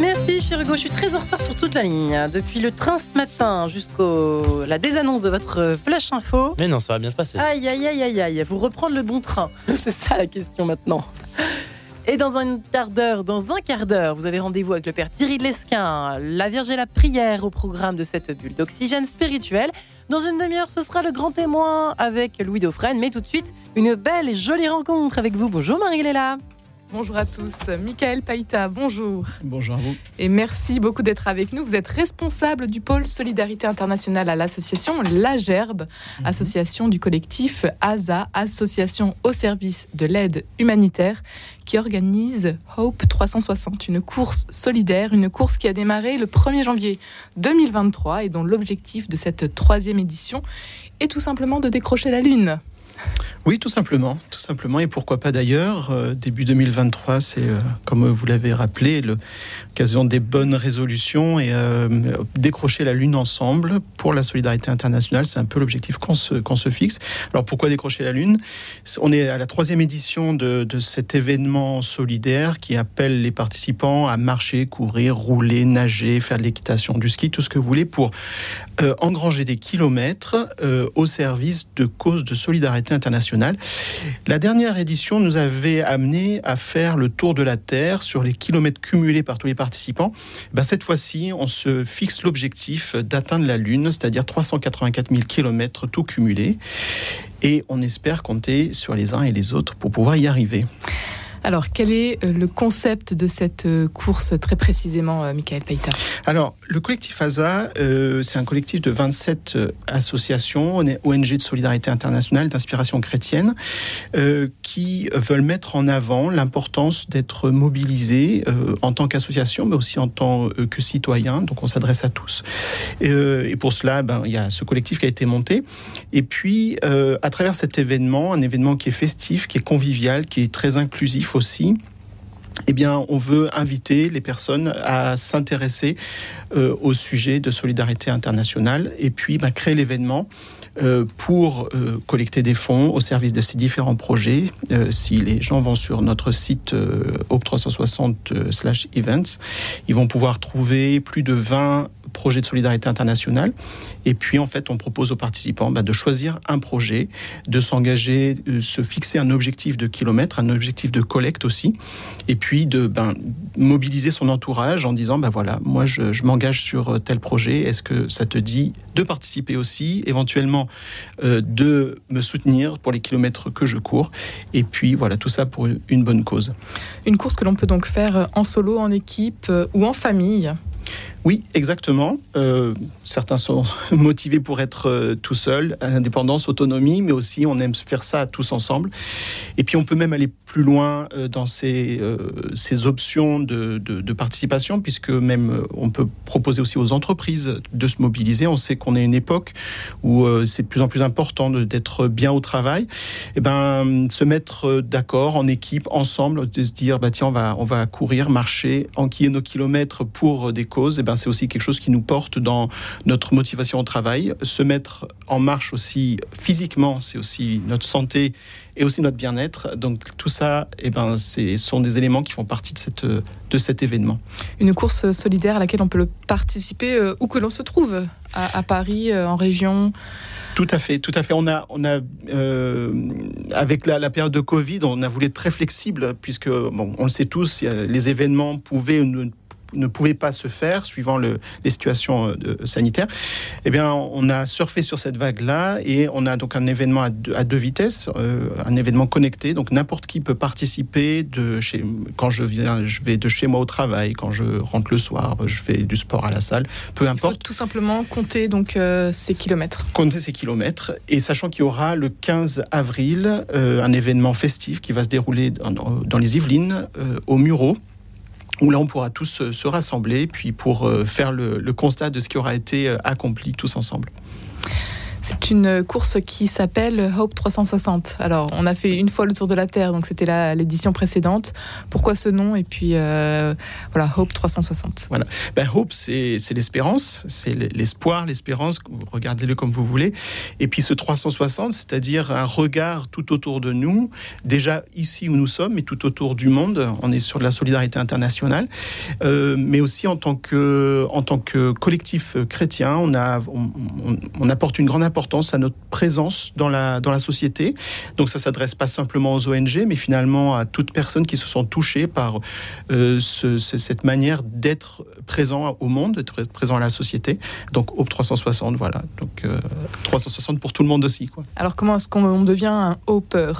Merci, cher Hugo. Je suis très en retard sur toute la ligne. Depuis le train ce matin jusqu'à la désannonce de votre flash info. Mais non, ça va bien se passer. Aïe, aïe, aïe, aïe, aïe. Vous reprendre le bon train. C'est ça la question maintenant. Et dans un quart d'heure, dans un quart d'heure, vous avez rendez-vous avec le père Thierry de Lesquin, la Vierge et la prière au programme de cette bulle d'oxygène spirituel. Dans une demi-heure, ce sera le grand témoin avec Louis Dauphren. Mais tout de suite, une belle et jolie rencontre avec vous. Bonjour Marie-Léla. Bonjour à tous. Michael Païta, bonjour. Bonjour à vous. Et merci beaucoup d'être avec nous. Vous êtes responsable du pôle Solidarité internationale à l'association La Gerbe, mhm. association du collectif ASA, association au service de l'aide humanitaire, qui organise Hope 360, une course solidaire, une course qui a démarré le 1er janvier 2023 et dont l'objectif de cette troisième édition est tout simplement de décrocher la Lune. Oui, tout simplement, tout simplement, et pourquoi pas d'ailleurs. Euh, début 2023, c'est, euh, comme vous l'avez rappelé, l'occasion des bonnes résolutions et euh, décrocher la Lune ensemble pour la solidarité internationale, c'est un peu l'objectif qu'on se, fixe. Alors pourquoi décrocher la Lune? On est à la troisième édition de, de, cet événement solidaire qui appelle les participants à marcher, courir, rouler, nager, faire de l'équitation, du ski, tout ce que vous voulez pour engranger des kilomètres au service de causes de solidarité internationale la dernière édition nous avait amené à faire le tour de la Terre sur les kilomètres cumulés par tous les participants. Ben, cette fois-ci, on se fixe l'objectif d'atteindre la Lune, c'est-à-dire 384 000 kilomètres tout cumulé. Et on espère compter sur les uns et les autres pour pouvoir y arriver. Alors, quel est euh, le concept de cette euh, course très précisément, euh, Michael Païta Alors, le collectif ASA, c'est un collectif de 27 associations, ONG de solidarité internationale, d'inspiration chrétienne, qui veulent mettre en avant l'importance d'être mobilisés en tant qu'association, mais aussi en tant que citoyen. Donc, on s'adresse à tous. et pour cela, ben, il y a ce collectif qui a été monté. Et puis, à travers cet événement, un événement qui est festif, qui est convivial, qui est très inclusif, aussi, eh bien, on veut inviter les personnes à s'intéresser euh, au sujet de solidarité internationale et puis bah, créer l'événement euh, pour euh, collecter des fonds au service de ces différents projets. si les gens vont sur notre site OP360/events, ils vont pouvoir trouver plus de 20 projet de solidarité internationale. Et puis, en fait, on propose aux participants bah, de choisir un projet, de s'engager, de se fixer un objectif de kilomètres, un objectif de collecte aussi, et puis de ben, mobiliser son entourage en disant, ben voilà, moi, je, m'engage sur tel projet. Est-ce que ça te dit de participer aussi, éventuellement euh, de me soutenir pour les kilomètres que je cours? Et puis, voilà, tout ça pour une bonne cause. Une course que l'on peut donc faire en solo, en équipe euh, ou en famille oui, exactement. Euh, certains sont motivés pour être euh, tout seul, indépendance, autonomie, mais aussi on aime faire ça tous ensemble. Et puis on peut même aller plus loin euh, dans ces, options de, participation, puisque même on peut proposer aussi aux entreprises de se mobiliser. On sait qu'on est une époque où c'est de plus en plus important d'être bien au travail. Et eh ben, se mettre d'accord en équipe, ensemble, de se dire bah tiens on va on va courir, marcher, enquiller nos kilomètres pour des causes. Eh ben, c'est aussi quelque chose qui nous porte dans notre motivation au travail. Se mettre en marche aussi physiquement, c'est aussi notre santé et aussi notre bien-être. Donc tout ça, eh ben, ce sont des éléments qui font partie de, cette, de cet événement. Une course solidaire à laquelle on peut participer euh, où que l'on se trouve, à, Paris, euh, en région tout à fait, tout à fait. On a, on a euh, avec la, la, période de Covid, on a voulu être très flexible puisque, bon, on le sait tous, les événements pouvaient ne ne pouvait pas se faire suivant le, les situations euh, sanitaires, eh bien, on a surfé sur cette vague-là et on a donc un événement à deux, vitesses, euh, un événement connecté. Donc n'importe qui peut participer de chez, quand je viens, je vais de chez moi au travail, quand je rentre le soir, je fais du sport à la salle, peu importe. Il faut tout simplement compter donc euh, ces kilomètres. Compter ces kilomètres et sachant qu'il y aura le 15 avril un événement festif qui va se dérouler dans, dans les Yvelines au Muro où là on pourra tous euh, se rassembler puis pour euh, faire le, constat de ce qui aura été euh, accompli tous ensemble. C'est une course qui s'appelle Hope 360. Alors, on a fait une fois le tour de la Terre, donc c'était l'édition précédente. Pourquoi ce nom? Et puis, euh, voilà, Hope 360. Voilà. Ben, Hope, c'est l'espérance, c'est l'espoir, l'espérance, regardez-le comme vous voulez. Et puis ce 360, c'est-à-dire un regard tout autour de nous, déjà ici où nous sommes, mais tout autour du monde. On est sur de la solidarité internationale, euh, mais aussi en tant que, collectif chrétien, on, a, on, on apporte une grande importance à notre présence dans la, dans la société. Donc ça s'adresse pas simplement aux ONG, mais finalement à toutes personnes qui se sont touchées par euh, cette manière d'être présent au monde, d'être présent à la société. Donc Hope 360, voilà. Donc 360 euh, pour tout le monde aussi. Quoi. Alors comment est-ce qu'on devient un Hopper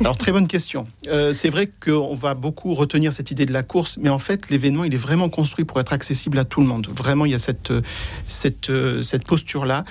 Alors très bonne question. Euh, c'est vrai qu'on va beaucoup retenir cette idée de la course, mais en fait l'événement il est vraiment construit pour être accessible à tout le monde. Vraiment il y a cette, cette, cette posture-là.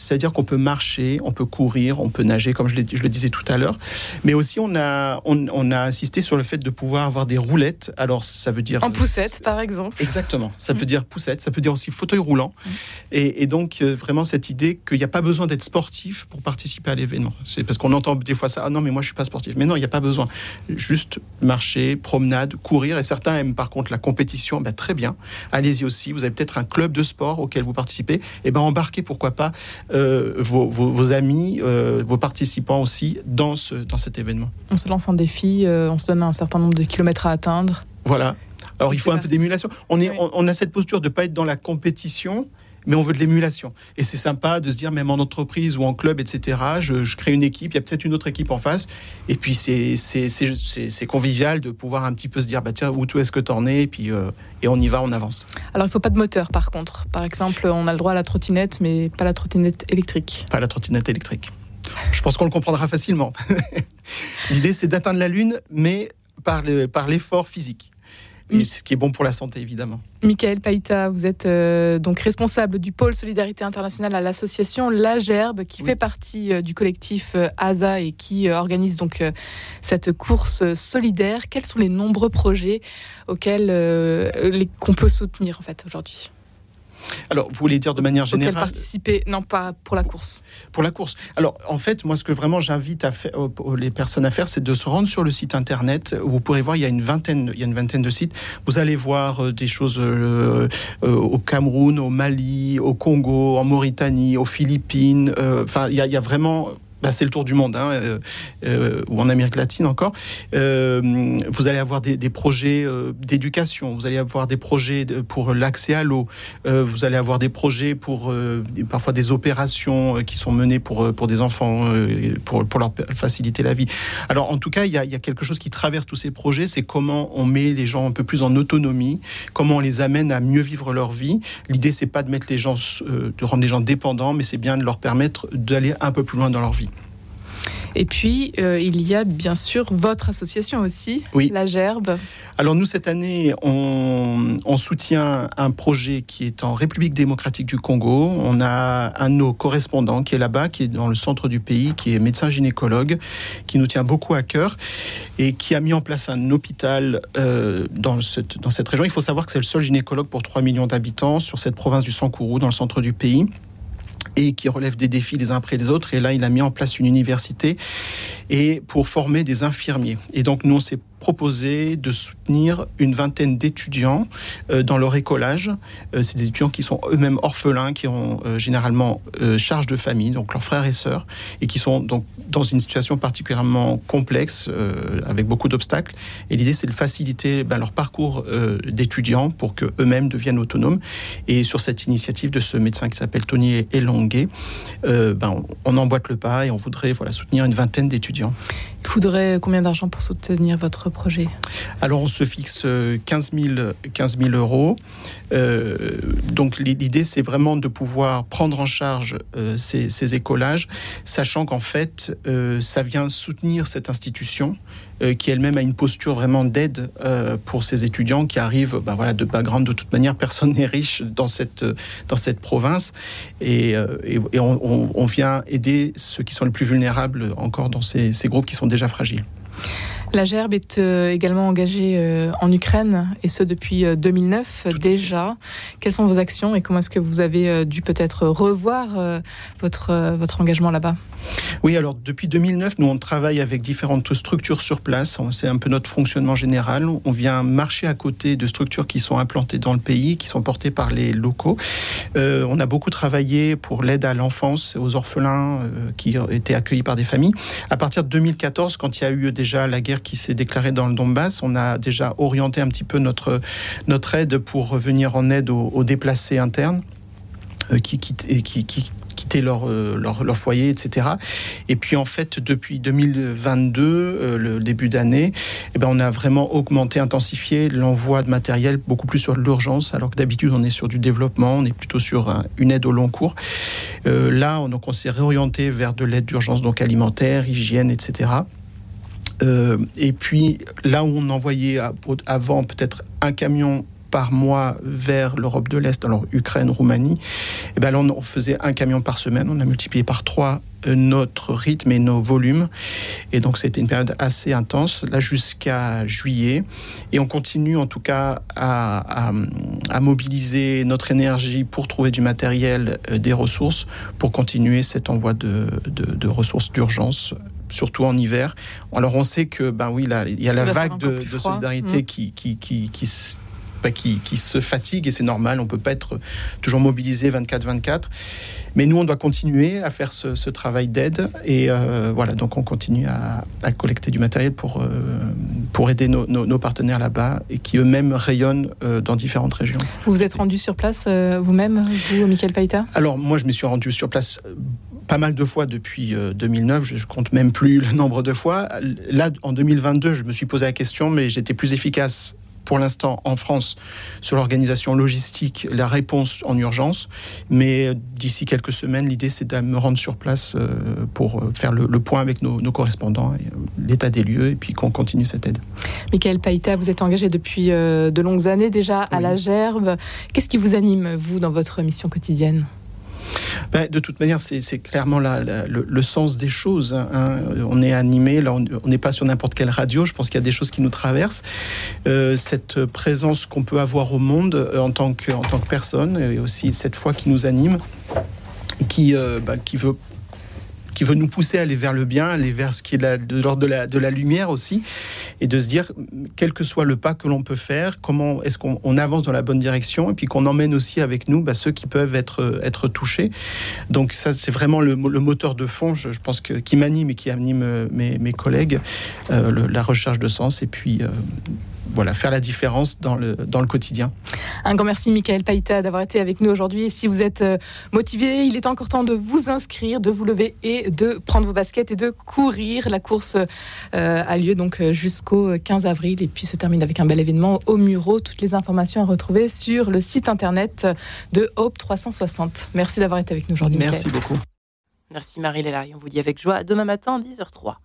C'est-à-dire qu'on peut marcher, on peut courir, on peut nager, comme je, je le disais tout à l'heure. Mais aussi on a, on, on a insisté sur le fait de pouvoir avoir des roulettes. Alors, ça veut dire. En poussette, par exemple. Exactement. Ça peut mm. dire poussette, ça peut dire aussi fauteuil roulant. Mm. Et, donc, euh, vraiment, cette idée qu'il n'y a pas besoin d'être sportif pour participer à l'événement. C'est parce qu'on entend des fois ça. Ah non, mais moi, je suis pas sportif. Mais non, il n'y a pas besoin. Juste marcher, promenade, courir. Et certains aiment par contre la compétition. Ben, très bien. Allez-y aussi. Vous avez peut-être un club de sport auquel vous participez. Et eh ben, embarquez, pourquoi pas, euh, vos, amis, euh, vos participants aussi dans, ce, dans cet événement. On se lance un défi, on se donne un certain nombre de kilomètres à atteindre. Voilà. Alors il faut un peu d'émulation. On, est, on, a cette posture de ne pas être dans la compétition, mais on veut de l'émulation. Et c'est sympa de se dire, même en entreprise ou en club, etc., je, crée une équipe, il y a peut-être une autre équipe en face, et puis c'est convivial de pouvoir un petit peu se dire, bah tiens, où tout est-ce que tu en es, et puis euh, et on y va, on avance. Alors il ne faut pas de moteur par contre. Par exemple, on a le droit à la trottinette, mais pas la trottinette électrique. Pas la trottinette électrique. Je pense qu'on le comprendra facilement. L'idée, c'est d'atteindre la Lune, mais par l'effort physique. Et ce qui est bon pour la santé, évidemment. Michael Païta, vous êtes euh, donc responsable du pôle Solidarité Internationale à l'association La Gerbe, qui fait partie euh, du collectif euh, ASA et qui organise donc cette course solidaire. Quels sont les nombreux projets auxquels qu'on peut soutenir en fait aujourd'hui? Alors, vous voulez dire de manière générale participer, non pas pour la course. Pour la course. Alors, en fait, moi, ce que vraiment j'invite à faire, les personnes à faire, c'est de se rendre sur le site internet. Vous pourrez voir, il y a une vingtaine, il y a une vingtaine de sites. Vous allez voir euh, des choses euh, euh, au Cameroun, au Mali, au Congo, en Mauritanie, aux Philippines. Enfin, il y, a vraiment bah, c'est le tour du monde, hein, euh, euh, ou en Amérique latine encore. Euh, vous allez avoir des, projets d'éducation, vous allez avoir des projets pour l'accès à l'eau, vous allez avoir des projets pour parfois des opérations qui sont menées pour, pour des enfants, pour, pour leur faciliter la vie. Alors en tout cas, il y, a, il y a quelque chose qui traverse tous ces projets, c'est comment on met les gens un peu plus en autonomie, comment on les amène à mieux vivre leur vie. L'idée, c'est pas de mettre les gens, de rendre les gens dépendants, mais c'est bien de leur permettre d'aller un peu plus loin dans leur vie. Et puis, euh, il y a bien sûr votre association aussi, la Gerbe. Alors nous, cette année, on, soutient un projet qui est en République démocratique du Congo. On a un de nos correspondants qui est là-bas, qui est dans le centre du pays, qui est médecin gynécologue, qui nous tient beaucoup à cœur et qui a mis en place un hôpital euh, dans, cette, dans cette région. Il faut savoir que c'est le seul gynécologue pour 3 millions d'habitants sur cette province du Sankourou, dans le centre du pays et qui relève des défis les uns après les autres. Et là, il a mis en place une université et pour former des infirmiers. Et donc, nous, on s'est proposé de soutenir une vingtaine d'étudiants euh, dans leur écolage. Euh, c'est des étudiants qui sont eux-mêmes orphelins, qui ont euh, généralement charge de famille, donc leurs frères et sœurs, et qui sont donc dans une situation particulièrement complexe, avec beaucoup d'obstacles. Et l'idée, c'est de faciliter ben, leur parcours d'étudiants pour qu'eux-mêmes deviennent autonomes. Et sur cette initiative de ce médecin qui s'appelle Tony Elongué, ben, on emboîte le pas et on voudrait soutenir une vingtaine d'étudiants. Il faudrait combien d'argent pour soutenir votre projet Alors on se fixe 15 000, 15 000 euros. Euh, donc l'idée c'est vraiment de pouvoir prendre en charge euh, ces, écolages, sachant qu'en fait euh, ça vient soutenir cette institution qui elle-même a une posture vraiment d'aide pour ces étudiants qui arrivent ben voilà, de background de toute manière. Personne n'est riche dans cette, dans cette province et, on, vient aider ceux qui sont les plus vulnérables encore dans ces, ces groupes qui sont déjà fragiles. La Gerbe est euh, également engagée euh, en Ukraine, et ce depuis 2009 euh, déjà. Quelles sont vos actions et comment est-ce que vous avez dû peut-être revoir votre, votre engagement là-bas? Oui, alors depuis 2009, nous on travaille avec différentes structures sur place. C'est un peu notre fonctionnement général. On vient marcher à côté de structures qui sont implantées dans le pays, qui sont portées par les locaux. on a beaucoup travaillé pour l'aide à l'enfance, aux orphelins qui étaient accueillis par des familles. À partir de 2014, quand il y a eu déjà la guerre qui s'est déclarée dans le Donbass, on a déjà orienté un petit peu notre, notre aide pour venir en aide aux, déplacés internes euh, qui, qui, qui, qui quitter leur, euh, leur, leur, foyer, etc. Et puis en fait, depuis 2022, euh, le début d'année, eh ben, on a vraiment augmenté, intensifié l'envoi de matériel beaucoup plus sur l'urgence, alors que d'habitude on est sur du développement, on est plutôt sur une aide au long cours. là, on, on s'est réorienté vers de l'aide d'urgence, donc alimentaire, hygiène, etc. Euh, et puis là où on envoyait avant peut-être un camion par mois vers l'Europe de l'Est, alors Ukraine, Roumanie, et eh ben là on faisait un camion par semaine. On a multiplié par trois euh, notre rythme et nos volumes. Et donc c'était une période assez intense, là jusqu'à juillet. Et on continue en tout cas à, mobiliser notre énergie pour trouver du matériel, euh, des ressources, pour continuer cet envoi de ressources d'urgence surtout en hiver. Alors on sait que ben oui, là, il y a la vague de, solidarité mmh. qui, qui, qui, qui ben, qui, qui, se fatigue et c'est normal, on ne peut pas être toujours mobilisé 24-24. Mais nous, on doit continuer à faire ce, travail d'aide et euh, voilà, donc on continue à, collecter du matériel pour, euh, pour aider nos, nos, partenaires là-bas et qui eux-mêmes rayonnent euh, dans différentes régions. Vous vous êtes rendu sur place vous-même, vous, Michael Païta Alors moi, je me suis rendu sur place pas mal de fois depuis 2009, je, compte même plus le nombre de fois. Là, en 2022, je me suis posé la question, mais j'étais plus efficace pour l'instant en France sur l'organisation logistique, la réponse en urgence. Mais d'ici quelques semaines, l'idée c'est de me rendre sur place euh, pour euh, faire le, point avec nos, correspondants, euh, l'état des lieux, et puis qu'on continue cette aide. Michael Païta, vous êtes engagé depuis de longues années déjà à la Gerbe. Qu'est-ce qui vous anime, vous, dans votre mission quotidienne? Ben, de toute manière, c'est clairement le, sens des choses. Hein. On est animé, on n'est pas sur n'importe quelle radio. Je pense qu'il y a des choses qui nous traversent. Euh, cette présence qu'on peut avoir au monde euh, en, tant que, tant que personne, et aussi cette foi qui nous anime, qui, euh, ben, qui veut qui veut nous pousser à aller vers le bien, aller vers ce qui est de l'ordre de la, lumière aussi, et de se dire, quel que soit le pas que l'on peut faire, comment est-ce qu'on avance dans la bonne direction, et puis qu'on emmène aussi avec nous bah, ceux qui peuvent être, touchés. Donc ça, c'est vraiment le, moteur de fond, je, pense, que, qui m'anime et qui anime euh, mes, mes collègues, euh, la recherche de sens, et puis... Euh, voilà, faire la différence dans le, dans le quotidien. Un grand merci, Michael Païta, d'avoir été avec nous aujourd'hui. Et si vous êtes euh, motivé, il est encore temps de vous inscrire, de vous lever et de prendre vos baskets et de courir. La course euh, a lieu donc euh, jusqu'au 15 avril et puis se termine avec un bel événement au Muro. Toutes les informations à retrouver sur le site internet de Hope 360. Merci d'avoir été avec nous aujourd'hui. Merci beaucoup. Merci Marie-Léla. On vous dit avec joie demain matin 10h03.